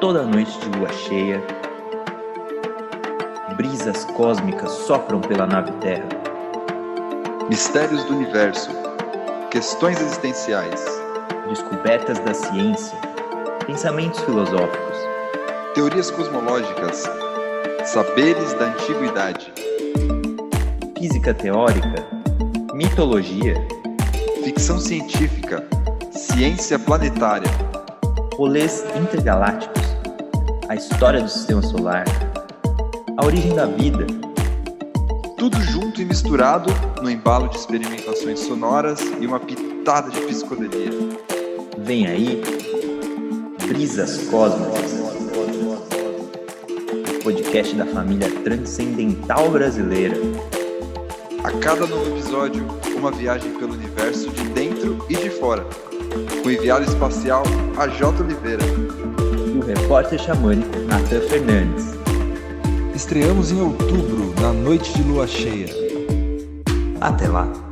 Toda noite de lua cheia, brisas cósmicas sopram pela nave Terra. Mistérios do universo, questões existenciais, descobertas da ciência, pensamentos filosóficos, teorias cosmológicas, saberes da antiguidade, física teórica, mitologia, ficção científica, ciência planetária, rolês intergalácticos, a história do sistema solar, a origem da vida. Tudo junto e misturado no embalo de experimentações sonoras e uma pitada de psicodelia. Vem aí, Brisas Cósmicas, o podcast da família transcendental brasileira. A cada novo episódio, uma viagem pelo universo de dentro e de fora. Com o enviado espacial AJ Oliveira. E o repórter xamânico Nathan Fernandes. Estreamos em outubro, na noite de lua cheia. Até lá!